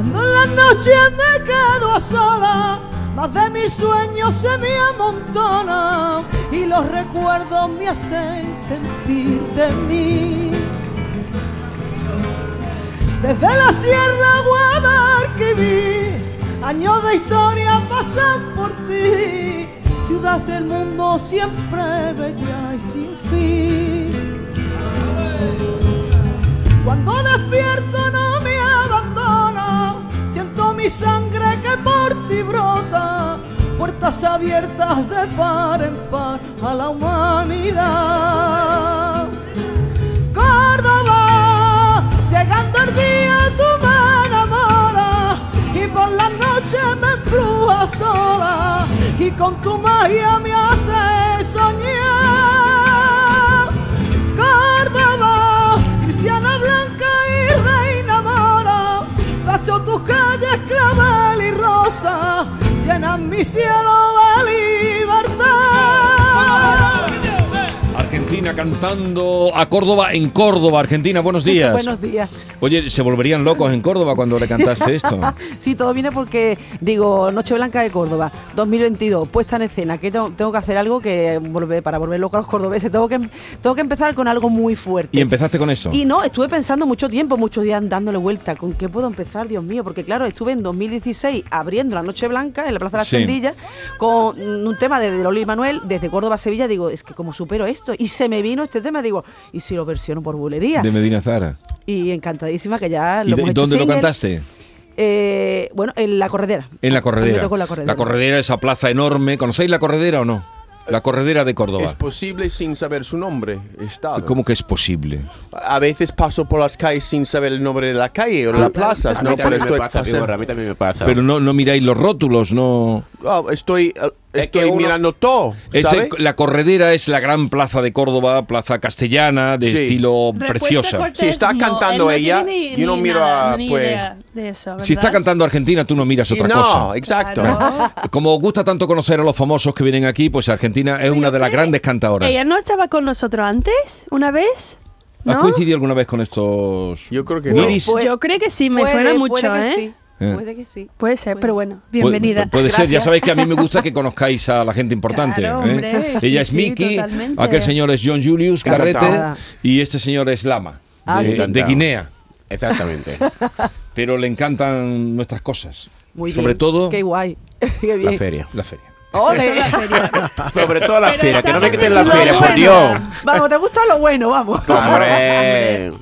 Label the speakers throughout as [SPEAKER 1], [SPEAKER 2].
[SPEAKER 1] Cuando en las noches me quedo a sola, más de mis sueños se me amontonan y los recuerdos me hacen sentirte en mí. Desde la Sierra Guadalquivir, años de historia pasan por ti. Ciudad del mundo siempre bella y sin fin. Cuando despierto sangre que por ti brota. Puertas abiertas de par en par a la humanidad. Clavel y rosa, llenan mi cielo
[SPEAKER 2] Argentina cantando a Córdoba en Córdoba, Argentina. Buenos días.
[SPEAKER 3] Buenos días.
[SPEAKER 2] Oye, ¿se volverían locos en Córdoba cuando le cantaste esto?
[SPEAKER 3] Sí, todo viene porque, digo, Noche Blanca de Córdoba, 2022, puesta en escena, que tengo, tengo que hacer algo que volver, para volver loco a los cordobeses, tengo que, tengo que empezar con algo muy fuerte.
[SPEAKER 2] ¿Y empezaste con esto?
[SPEAKER 3] Y no, estuve pensando mucho tiempo, muchos días dándole vuelta, ¿con qué puedo empezar, Dios mío? Porque claro, estuve en 2016 abriendo la Noche Blanca en la Plaza de las
[SPEAKER 2] Sí.
[SPEAKER 3] Con un tema de, de Loli Manuel, desde Córdoba a Sevilla, digo, es que como supero esto, y se me vino este tema, digo, ¿y si lo versiono por bulería?
[SPEAKER 2] De Medina Zara.
[SPEAKER 3] Y encantadísima que ya
[SPEAKER 2] ¿Y
[SPEAKER 3] lo
[SPEAKER 2] de-
[SPEAKER 3] hemos hecho
[SPEAKER 2] dónde lo cantaste?
[SPEAKER 3] Eh, bueno, en la corredera.
[SPEAKER 2] En la corredera.
[SPEAKER 3] la corredera.
[SPEAKER 2] La corredera, esa plaza enorme. ¿Conocéis la corredera o no? La corredera de
[SPEAKER 4] Es
[SPEAKER 2] Córdoba.
[SPEAKER 4] posible sin saber su nombre. Estado.
[SPEAKER 2] ¿Cómo que es posible?
[SPEAKER 4] A veces paso por las calles sin saber el nombre de la calle o de la plaza.
[SPEAKER 5] A mí
[SPEAKER 4] No,
[SPEAKER 5] a mí también me pasa.
[SPEAKER 2] Pero no, no miráis los rótulos, no.
[SPEAKER 4] Oh, estoy
[SPEAKER 5] Es
[SPEAKER 4] estoy
[SPEAKER 5] que uno-
[SPEAKER 4] mirando todo.
[SPEAKER 2] Este- la corredera es la gran plaza de Córdoba, plaza castellana, de
[SPEAKER 4] Sí.
[SPEAKER 2] estilo
[SPEAKER 6] Respuesta
[SPEAKER 2] preciosa.
[SPEAKER 6] cortés,
[SPEAKER 4] Si está
[SPEAKER 6] no,
[SPEAKER 4] cantando
[SPEAKER 6] no
[SPEAKER 4] ella,
[SPEAKER 6] ni-
[SPEAKER 4] yo no
[SPEAKER 6] ni
[SPEAKER 4] miro
[SPEAKER 6] nada,
[SPEAKER 4] a, pues-
[SPEAKER 6] eso,
[SPEAKER 2] Si está cantando Argentina, tú no miras otra
[SPEAKER 4] no,
[SPEAKER 2] cosa.
[SPEAKER 4] exacto.
[SPEAKER 6] Claro.
[SPEAKER 2] Como gusta tanto conocer a los famosos que vienen aquí, pues Argentina es una de las grandes cantadoras.
[SPEAKER 6] ¿Ella no estaba con nosotros antes? ¿Una vez?
[SPEAKER 2] ¿Has
[SPEAKER 6] ¿No?
[SPEAKER 2] coincidido alguna vez con estos?
[SPEAKER 4] Yo creo que no.
[SPEAKER 3] Pues-
[SPEAKER 6] Yo creo que sí, me
[SPEAKER 3] Puede-
[SPEAKER 6] suena mucho,
[SPEAKER 3] puede que
[SPEAKER 6] ¿eh?
[SPEAKER 3] sí,
[SPEAKER 2] Eh.
[SPEAKER 3] Puede que sí.
[SPEAKER 6] Puede ser,
[SPEAKER 3] Puede.
[SPEAKER 6] pero bueno, bienvenida.
[SPEAKER 2] pu- Puede ser, ya sabéis que a mí me gusta que conozcáis a la gente importante.
[SPEAKER 6] Claro,
[SPEAKER 2] ¿eh?
[SPEAKER 6] hombre, sí,
[SPEAKER 2] Ella es
[SPEAKER 6] sí,
[SPEAKER 2] Miki,
[SPEAKER 6] totalmente.
[SPEAKER 2] aquel señor es John Julius Carrete y este señor es Lama,
[SPEAKER 3] Ah,
[SPEAKER 2] de. Guinea.
[SPEAKER 5] Exactamente.
[SPEAKER 2] Pero le encantan nuestras cosas.
[SPEAKER 3] Muy
[SPEAKER 2] Sobre
[SPEAKER 3] bien.
[SPEAKER 2] todo
[SPEAKER 3] Qué guay. Qué bien.
[SPEAKER 5] la feria.
[SPEAKER 2] la feria.
[SPEAKER 3] Ole.
[SPEAKER 5] Sobre todo la
[SPEAKER 6] Pero
[SPEAKER 5] feria, que no me quiten la feria, por. Dios.
[SPEAKER 3] Vamos, ¿te gusta lo bueno? Vamos.
[SPEAKER 5] Hombre,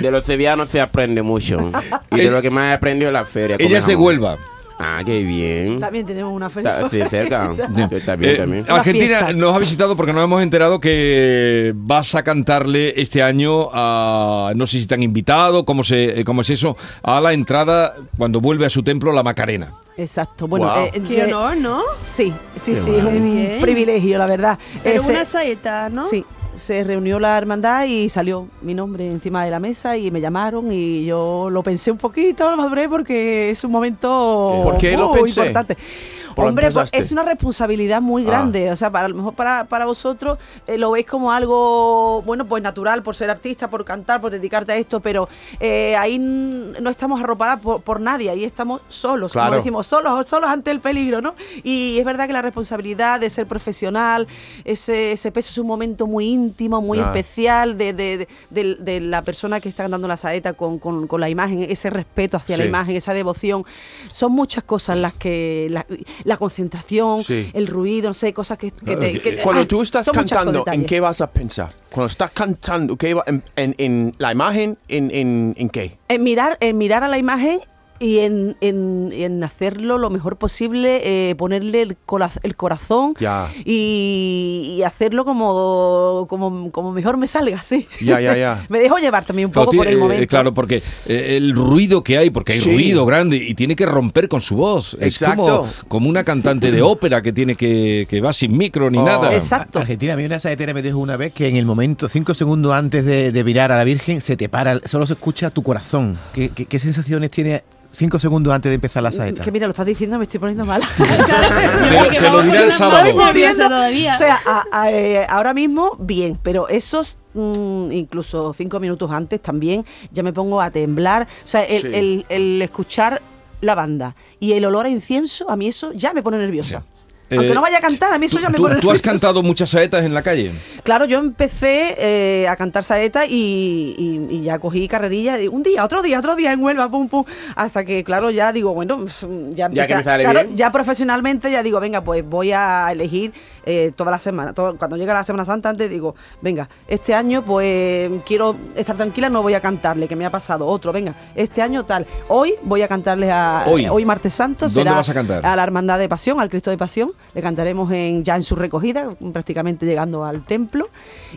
[SPEAKER 5] de los sevillanos se aprende mucho. Y de lo que más he aprendido es la feria.
[SPEAKER 2] Ella es de. Huelva.
[SPEAKER 5] Ah, qué bien.
[SPEAKER 3] También tenemos una feria.
[SPEAKER 5] Está, sí, cerca. Está bien
[SPEAKER 2] Eh,
[SPEAKER 5] también.
[SPEAKER 2] Argentina nos ha visitado porque nos hemos enterado que vas a cantarle este año a, no sé si te han invitado, cómo, se, cómo es eso, a la entrada cuando vuelve a su templo la Macarena.
[SPEAKER 3] Exacto. Bueno,
[SPEAKER 4] Guau.
[SPEAKER 3] eh,
[SPEAKER 6] Qué
[SPEAKER 3] eh,
[SPEAKER 6] honor, ¿no?
[SPEAKER 3] Sí, sí, sí,
[SPEAKER 5] guay.
[SPEAKER 3] es un
[SPEAKER 6] Bien.
[SPEAKER 3] privilegio, la verdad.
[SPEAKER 6] Pero
[SPEAKER 3] Eh, se-
[SPEAKER 6] una saeta, ¿no?
[SPEAKER 3] Sí, se reunió la hermandad y salió mi nombre encima de la mesa y me llamaron y yo lo pensé un poquito, lo maduré porque es un momento
[SPEAKER 4] ¿Por qué lo
[SPEAKER 3] muy
[SPEAKER 4] pensé?
[SPEAKER 3] importante.
[SPEAKER 4] ¿Por lo
[SPEAKER 3] Hombre, pues, es una responsabilidad muy
[SPEAKER 4] Ah.
[SPEAKER 3] grande. O sea, para a lo mejor para, para vosotros eh, lo veis como algo, bueno, pues natural, por ser artista, por cantar, por dedicarte a esto, pero eh, ahí no estamos arropadas por, por nadie, ahí estamos solos,
[SPEAKER 4] Claro.
[SPEAKER 3] como decimos, solos, solos ante el peligro, ¿no? Y es verdad que la responsabilidad de ser profesional, ese, ese peso es un momento muy íntimo, muy
[SPEAKER 4] Ah.
[SPEAKER 3] especial de, de- de- de- la persona que está cantando la saeta con, con- con la imagen, ese respeto hacia la imagen, esa devoción. Son muchas cosas las que. La, la concentración,
[SPEAKER 4] Sí.
[SPEAKER 3] el ruido, no sé, cosas que. que te- que-
[SPEAKER 4] Cuando
[SPEAKER 3] ay,
[SPEAKER 4] tú estás cantando, ¿en qué vas a pensar? Cuando estás cantando, ¿qué va- en, en- en la imagen, en, en, en qué?
[SPEAKER 3] En mirar, en mirar a la imagen y en, en- en hacerlo lo mejor posible, eh, ponerle el, cora- el corazón
[SPEAKER 4] Ya.
[SPEAKER 3] y, y hacerlo como, como, como mejor me salga, sí.
[SPEAKER 4] Ya, ya, ya.
[SPEAKER 3] me dejo llevar también un poco por el
[SPEAKER 2] eh,
[SPEAKER 3] momento.
[SPEAKER 2] claro, porque eh, el ruido que hay, porque hay
[SPEAKER 4] Sí.
[SPEAKER 2] ruido grande y tiene que romper con su voz. Es
[SPEAKER 4] Exacto.
[SPEAKER 2] como, como una cantante de ópera que tiene que, que va sin micro ni
[SPEAKER 4] Oh.
[SPEAKER 2] nada.
[SPEAKER 3] Exacto.
[SPEAKER 7] Argentina, a mí una saetera me dijo una vez que en el momento, cinco segundos antes de, de mirar a la Virgen, se te para, solo se escucha tu corazón. ¿Qué, qué- qué sensaciones tiene cinco segundos antes de empezar la saeta?
[SPEAKER 3] Que mira, lo estás diciendo, me estoy poniendo mala.
[SPEAKER 2] Te- te lo dirá el sábado.
[SPEAKER 6] Todavía.
[SPEAKER 3] O sea, a- a- eh, ahora mismo, bien, pero esos mm, incluso cinco minutos antes también ya me pongo a temblar. O sea, el,
[SPEAKER 4] Sí.
[SPEAKER 3] el- el escuchar lavanda y el olor a incienso, a mí eso ya me pone nerviosa. Aunque no vaya a cantar, a mí eso
[SPEAKER 2] ¿tú-
[SPEAKER 3] ya me
[SPEAKER 2] tú-
[SPEAKER 3] pone
[SPEAKER 2] ¿Tú has cantado muchas saetas en la calle?
[SPEAKER 3] Claro, yo empecé eh, a cantar saeta y, y- y ya cogí carrerilla. y un día, otro día, otro día en Huelva, pum, pum. Hasta que, claro, ya digo, bueno, ya,
[SPEAKER 5] Ya que
[SPEAKER 3] empecé a-
[SPEAKER 5] me sale
[SPEAKER 3] claro,
[SPEAKER 5] bien.
[SPEAKER 3] ya profesionalmente ya digo, venga, pues voy a elegir eh, toda la semana. todo- cuando llega la Semana Santa, antes digo, venga, este año pues quiero estar tranquila, no voy a cantarle, que me ha pasado otro, venga, este año tal. Hoy voy a cantarle a
[SPEAKER 2] Hoy.
[SPEAKER 3] martes santo,
[SPEAKER 2] ¿Dónde
[SPEAKER 3] será
[SPEAKER 2] vas a cantar?
[SPEAKER 3] a la Hermandad de Pasión, al Cristo de Pasión. Le cantaremos en, ya en su recogida, prácticamente llegando al templo.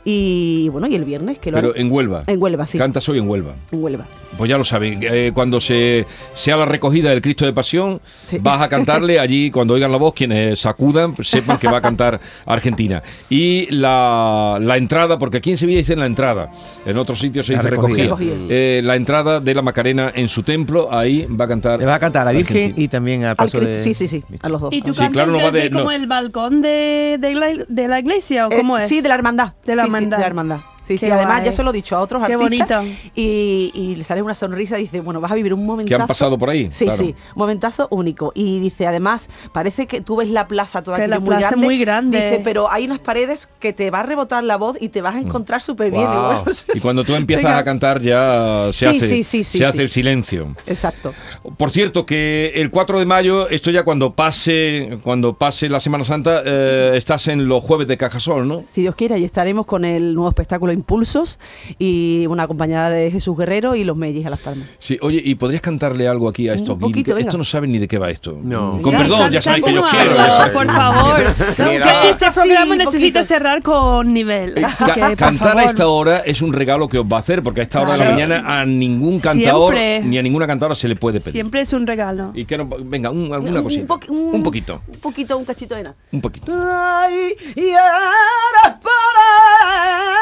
[SPEAKER 3] Y bueno, y el viernes, que lo
[SPEAKER 2] Pero
[SPEAKER 3] haré-
[SPEAKER 2] en Huelva.
[SPEAKER 3] en Huelva, sí.
[SPEAKER 2] Cantas hoy en Huelva.
[SPEAKER 3] En Huelva.
[SPEAKER 2] Pues ya lo saben, eh, cuando se sea la recogida del Cristo de Pasión,
[SPEAKER 3] Sí.
[SPEAKER 2] vas a cantarle allí, cuando oigan la voz, quienes sacudan, pues sepan que va a cantar Argentina. Y la, la entrada, porque aquí en Sevilla dicen la entrada, en otros sitios se
[SPEAKER 7] La
[SPEAKER 2] dice recogida. Eh, la entrada de la Macarena en su templo, ahí va a cantar.
[SPEAKER 7] Le va a cantar a la Virgen
[SPEAKER 2] Argentina.
[SPEAKER 7] y también al
[SPEAKER 3] Al
[SPEAKER 7] paso
[SPEAKER 3] Cristo-
[SPEAKER 7] de...
[SPEAKER 3] sí, sí, sí, a los dos.
[SPEAKER 6] ¿Y tú
[SPEAKER 2] Sí, claro, no va
[SPEAKER 6] desde
[SPEAKER 2] no.
[SPEAKER 6] como el balcón de, de, la, de la iglesia o
[SPEAKER 3] Eh,
[SPEAKER 6] cómo es?
[SPEAKER 3] Sí, de la hermandad.
[SPEAKER 6] De la
[SPEAKER 3] Sí, sí,
[SPEAKER 6] hermandad.
[SPEAKER 3] de la hermandad. Sí,
[SPEAKER 6] Qué
[SPEAKER 3] sí, además ya se lo he dicho a otros
[SPEAKER 6] Qué
[SPEAKER 3] artistas.
[SPEAKER 6] bonito.
[SPEAKER 3] Y, y le sale una sonrisa y dice, bueno, vas a vivir un momentazo.
[SPEAKER 2] Que han pasado por ahí,
[SPEAKER 3] Sí,
[SPEAKER 2] claro.
[SPEAKER 3] sí, un momentazo único. Y dice, además, parece que tú ves la plaza toda
[SPEAKER 6] Que
[SPEAKER 3] aquello
[SPEAKER 6] la
[SPEAKER 3] muy
[SPEAKER 6] plaza es
[SPEAKER 3] grande.
[SPEAKER 6] muy grande.
[SPEAKER 3] Dice, pero hay unas paredes que te va a rebotar la voz y te vas a encontrar súper bien. Y bueno,
[SPEAKER 2] Y cuando tú empiezas
[SPEAKER 3] Venga.
[SPEAKER 2] a cantar ya se
[SPEAKER 3] Sí,
[SPEAKER 2] hace,
[SPEAKER 3] sí, sí, sí,
[SPEAKER 2] se hace
[SPEAKER 3] sí.
[SPEAKER 2] el silencio.
[SPEAKER 3] Exacto.
[SPEAKER 2] Por cierto, que el 4 de mayo, esto ya cuando pase, cuando pase la Semana Santa, eh, estás en los jueves de Cajasol, ¿no?
[SPEAKER 3] Si Dios quiere, ahí estaremos con el nuevo espectáculo Impulsos y una acompañada de Jesús Guerrero y los Mellis a las palmas.
[SPEAKER 2] Sí, oye, ¿y podrías cantarle algo aquí a estos
[SPEAKER 3] Un poquito, venga.
[SPEAKER 2] Esto no saben ni de qué va esto.
[SPEAKER 4] No.
[SPEAKER 2] Con
[SPEAKER 6] Ya,
[SPEAKER 2] perdón, ya saben que yo quiero. ya.
[SPEAKER 6] Por favor.
[SPEAKER 4] Mira.
[SPEAKER 6] Que este
[SPEAKER 3] Sí,
[SPEAKER 6] programa
[SPEAKER 3] poquito.
[SPEAKER 6] necesita cerrar con nivel. Así
[SPEAKER 2] Ca-
[SPEAKER 6] que, por
[SPEAKER 2] cantar a
[SPEAKER 6] favor.
[SPEAKER 2] esta hora es un regalo que os va a hacer, porque a esta hora de la
[SPEAKER 6] Claro.
[SPEAKER 2] mañana a ningún cantador
[SPEAKER 6] Siempre.
[SPEAKER 2] ni a ninguna cantadora se le puede pedir.
[SPEAKER 6] Siempre es un regalo.
[SPEAKER 2] Y que no- venga, un- alguna
[SPEAKER 3] Un
[SPEAKER 2] cosita.
[SPEAKER 3] poqui- un-
[SPEAKER 2] un poquito,
[SPEAKER 3] Un poquito, un cachito de nada.
[SPEAKER 2] un poquito.
[SPEAKER 1] Ay, y eres para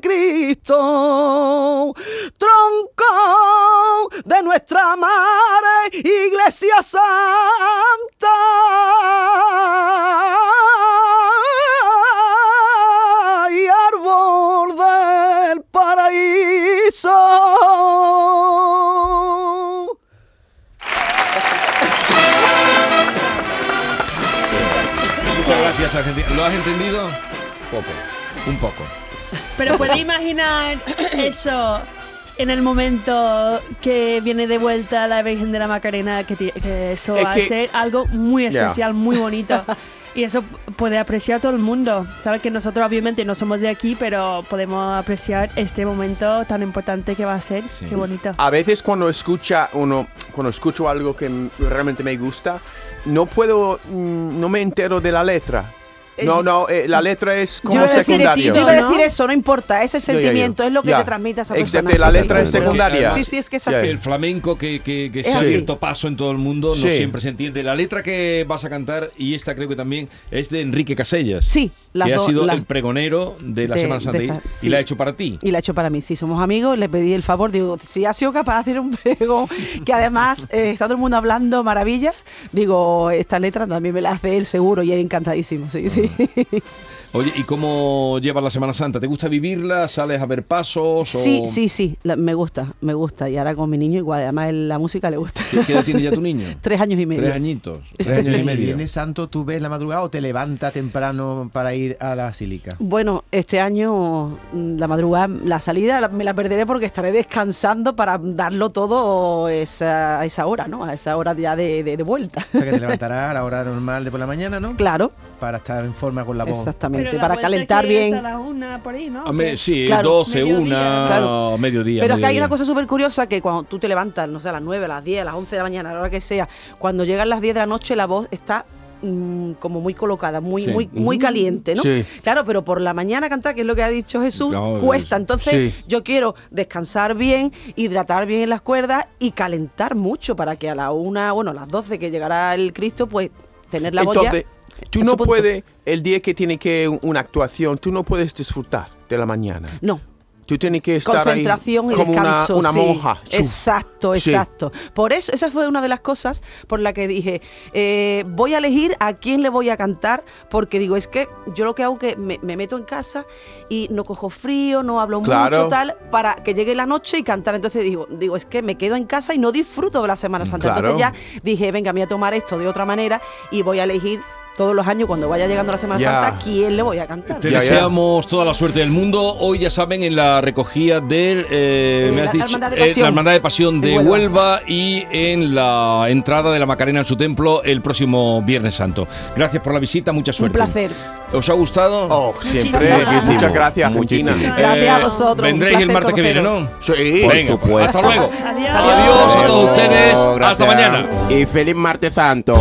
[SPEAKER 1] Cristo, tronco de nuestra madre, Iglesia Santa y árbol del paraíso.
[SPEAKER 2] Muchas gracias, Argentina. ¿Lo has entendido? Poco, un poco.
[SPEAKER 6] Pero puede imaginar eso en el momento que viene de vuelta la Virgen de la Macarena, que, que eso
[SPEAKER 4] Es
[SPEAKER 6] va
[SPEAKER 4] que-
[SPEAKER 6] a ser algo muy especial, muy bonito. Y eso puede apreciar todo el mundo. Sabes que nosotros obviamente no somos de aquí, pero podemos apreciar este momento tan importante que va a ser.
[SPEAKER 2] Sí.
[SPEAKER 6] Qué bonito.
[SPEAKER 4] A veces cuando escucha uno, cuando escucho algo que realmente me gusta, no puedo, mm, no me entero de la letra. No, no, eh, la letra es
[SPEAKER 3] Yo
[SPEAKER 4] como
[SPEAKER 3] iba, a decir, yo iba a decir eso, no importa, ese sentimiento es lo que te transmite a esa
[SPEAKER 4] Excepto
[SPEAKER 3] persona.
[SPEAKER 4] la
[SPEAKER 3] Sí,
[SPEAKER 4] letra
[SPEAKER 3] sí,
[SPEAKER 4] es secundaria.
[SPEAKER 3] Sí, sí, es que es así.
[SPEAKER 2] El flamenco que, que, que
[SPEAKER 3] Es
[SPEAKER 2] se ha
[SPEAKER 3] así.
[SPEAKER 2] abierto paso en todo el mundo no siempre se entiende. La letra que vas a cantar, y esta creo que también, es de Enrique Casellas.
[SPEAKER 3] Sí, las
[SPEAKER 2] que ha sido
[SPEAKER 3] la-
[SPEAKER 2] el pregonero de la
[SPEAKER 3] de-
[SPEAKER 2] Semana Santa y-
[SPEAKER 3] esta-
[SPEAKER 2] y
[SPEAKER 3] sí.
[SPEAKER 2] la ha hecho para ti.
[SPEAKER 3] Y la ha hecho para mí, sí, somos amigos, le pedí el favor, digo, si ha sido capaz de hacer un pregón, que además eh, está todo el mundo hablando maravillas, digo, esta letra también me la hace él seguro y él encantadísimo, sí, sí.
[SPEAKER 2] Oye, ¿y cómo llevas la Semana Santa? ¿Te gusta vivirla? ¿Sales a ver pasos?
[SPEAKER 3] Sí,
[SPEAKER 2] o-
[SPEAKER 3] sí, sí, la- me gusta, me gusta. Y ahora con mi niño igual, además la música le gusta.
[SPEAKER 2] ¿Qué, qué edad tiene ya tu niño?
[SPEAKER 3] Tres años y medio.
[SPEAKER 2] Tres añitos. Tres años y
[SPEAKER 7] ¿El
[SPEAKER 2] medio.
[SPEAKER 7] Viernes Santo tú ves la madrugada o te levantas temprano para ir a la Basílica?
[SPEAKER 3] Bueno, este año mm, la madrugada, la salida la- me la perderé porque estaré descansando para darlo todo esa, a esa hora, ¿no? A esa hora ya de, de- de vuelta.
[SPEAKER 7] O sea que te levantarás a la hora normal de por la mañana, ¿no?
[SPEAKER 3] Claro,
[SPEAKER 7] Para estar en forma con la voz.
[SPEAKER 3] exactamente,
[SPEAKER 6] la
[SPEAKER 3] para calentar bien.
[SPEAKER 6] a una por ahí, ¿Qué?
[SPEAKER 2] sí,
[SPEAKER 3] Claro.
[SPEAKER 2] 12,
[SPEAKER 6] Mediodía.
[SPEAKER 2] una,
[SPEAKER 3] Claro.
[SPEAKER 2] mediodía.
[SPEAKER 3] Pero es que hay una cosa súper curiosa que cuando tú te levantas, no sé, a las 9, a las 10, a las 11 de la mañana, a la hora que sea, cuando llegan las 10 de la noche la voz está mm, como muy colocada, muy,
[SPEAKER 2] Sí.
[SPEAKER 3] muy, muy caliente, ¿no?
[SPEAKER 4] Sí.
[SPEAKER 3] Claro, pero por la mañana cantar, que es lo que ha dicho Jesús, cuesta. Entonces,
[SPEAKER 4] Sí.
[SPEAKER 3] yo quiero descansar bien, hidratar bien las cuerdas y calentar mucho para que a la una, bueno, a las 12 que llegará el Cristo, pues tener la voz ya
[SPEAKER 4] Entonces, tú no puedes, el día que tiene que un- una actuación, tú no puedes disfrutar de la mañana.
[SPEAKER 3] No,
[SPEAKER 4] Tú tienes que estar ahí
[SPEAKER 3] concentración y
[SPEAKER 4] como
[SPEAKER 3] descanso.
[SPEAKER 4] una
[SPEAKER 3] sí.
[SPEAKER 4] monja.
[SPEAKER 3] Exacto,
[SPEAKER 4] Sí.
[SPEAKER 3] exacto. Por eso, esa fue una de las cosas por la que dije, eh, voy a elegir a quién le voy a cantar, porque digo, es que yo lo que hago es que me, me meto en casa y no cojo frío, no hablo
[SPEAKER 4] Claro.
[SPEAKER 3] mucho, tal, para que llegue la noche y cantar. Entonces digo, digo, es que me quedo en casa y no disfruto de la Semana Santa.
[SPEAKER 4] Claro.
[SPEAKER 3] Entonces ya dije, venga, me voy a tomar esto de otra manera y voy a elegir todos los años, cuando vaya llegando la Semana
[SPEAKER 4] Ya.
[SPEAKER 3] Santa, quién le voy a cantar.
[SPEAKER 2] Te
[SPEAKER 4] Ya, ya.
[SPEAKER 2] deseamos toda la suerte del mundo. Hoy ya saben en la recogida del eh,
[SPEAKER 3] Eh,
[SPEAKER 2] me has
[SPEAKER 3] la
[SPEAKER 2] dicho,
[SPEAKER 3] Hermandad de
[SPEAKER 2] eh,
[SPEAKER 3] Pasión.
[SPEAKER 2] la Hermandad de Pasión de Huelva.
[SPEAKER 3] Huelva.
[SPEAKER 2] y en la entrada de la Macarena en su templo el próximo Viernes Santo. Gracias por la visita, mucha
[SPEAKER 3] Un
[SPEAKER 2] suerte.
[SPEAKER 3] placer.
[SPEAKER 2] ¿Os ha gustado?
[SPEAKER 4] Oh, siempre. Muchas gracias,
[SPEAKER 5] Muchísimo.
[SPEAKER 4] Argentina.
[SPEAKER 3] Gracias
[SPEAKER 2] Eh,
[SPEAKER 3] a vosotros. un
[SPEAKER 2] Vendréis el martes que viene. ¿no?
[SPEAKER 4] Sí.
[SPEAKER 5] Por
[SPEAKER 2] Venga,
[SPEAKER 5] supuesto.
[SPEAKER 2] hasta luego.
[SPEAKER 6] Adiós.
[SPEAKER 2] Adiós a todos ustedes. Hasta mañana.
[SPEAKER 5] Y feliz martes santo.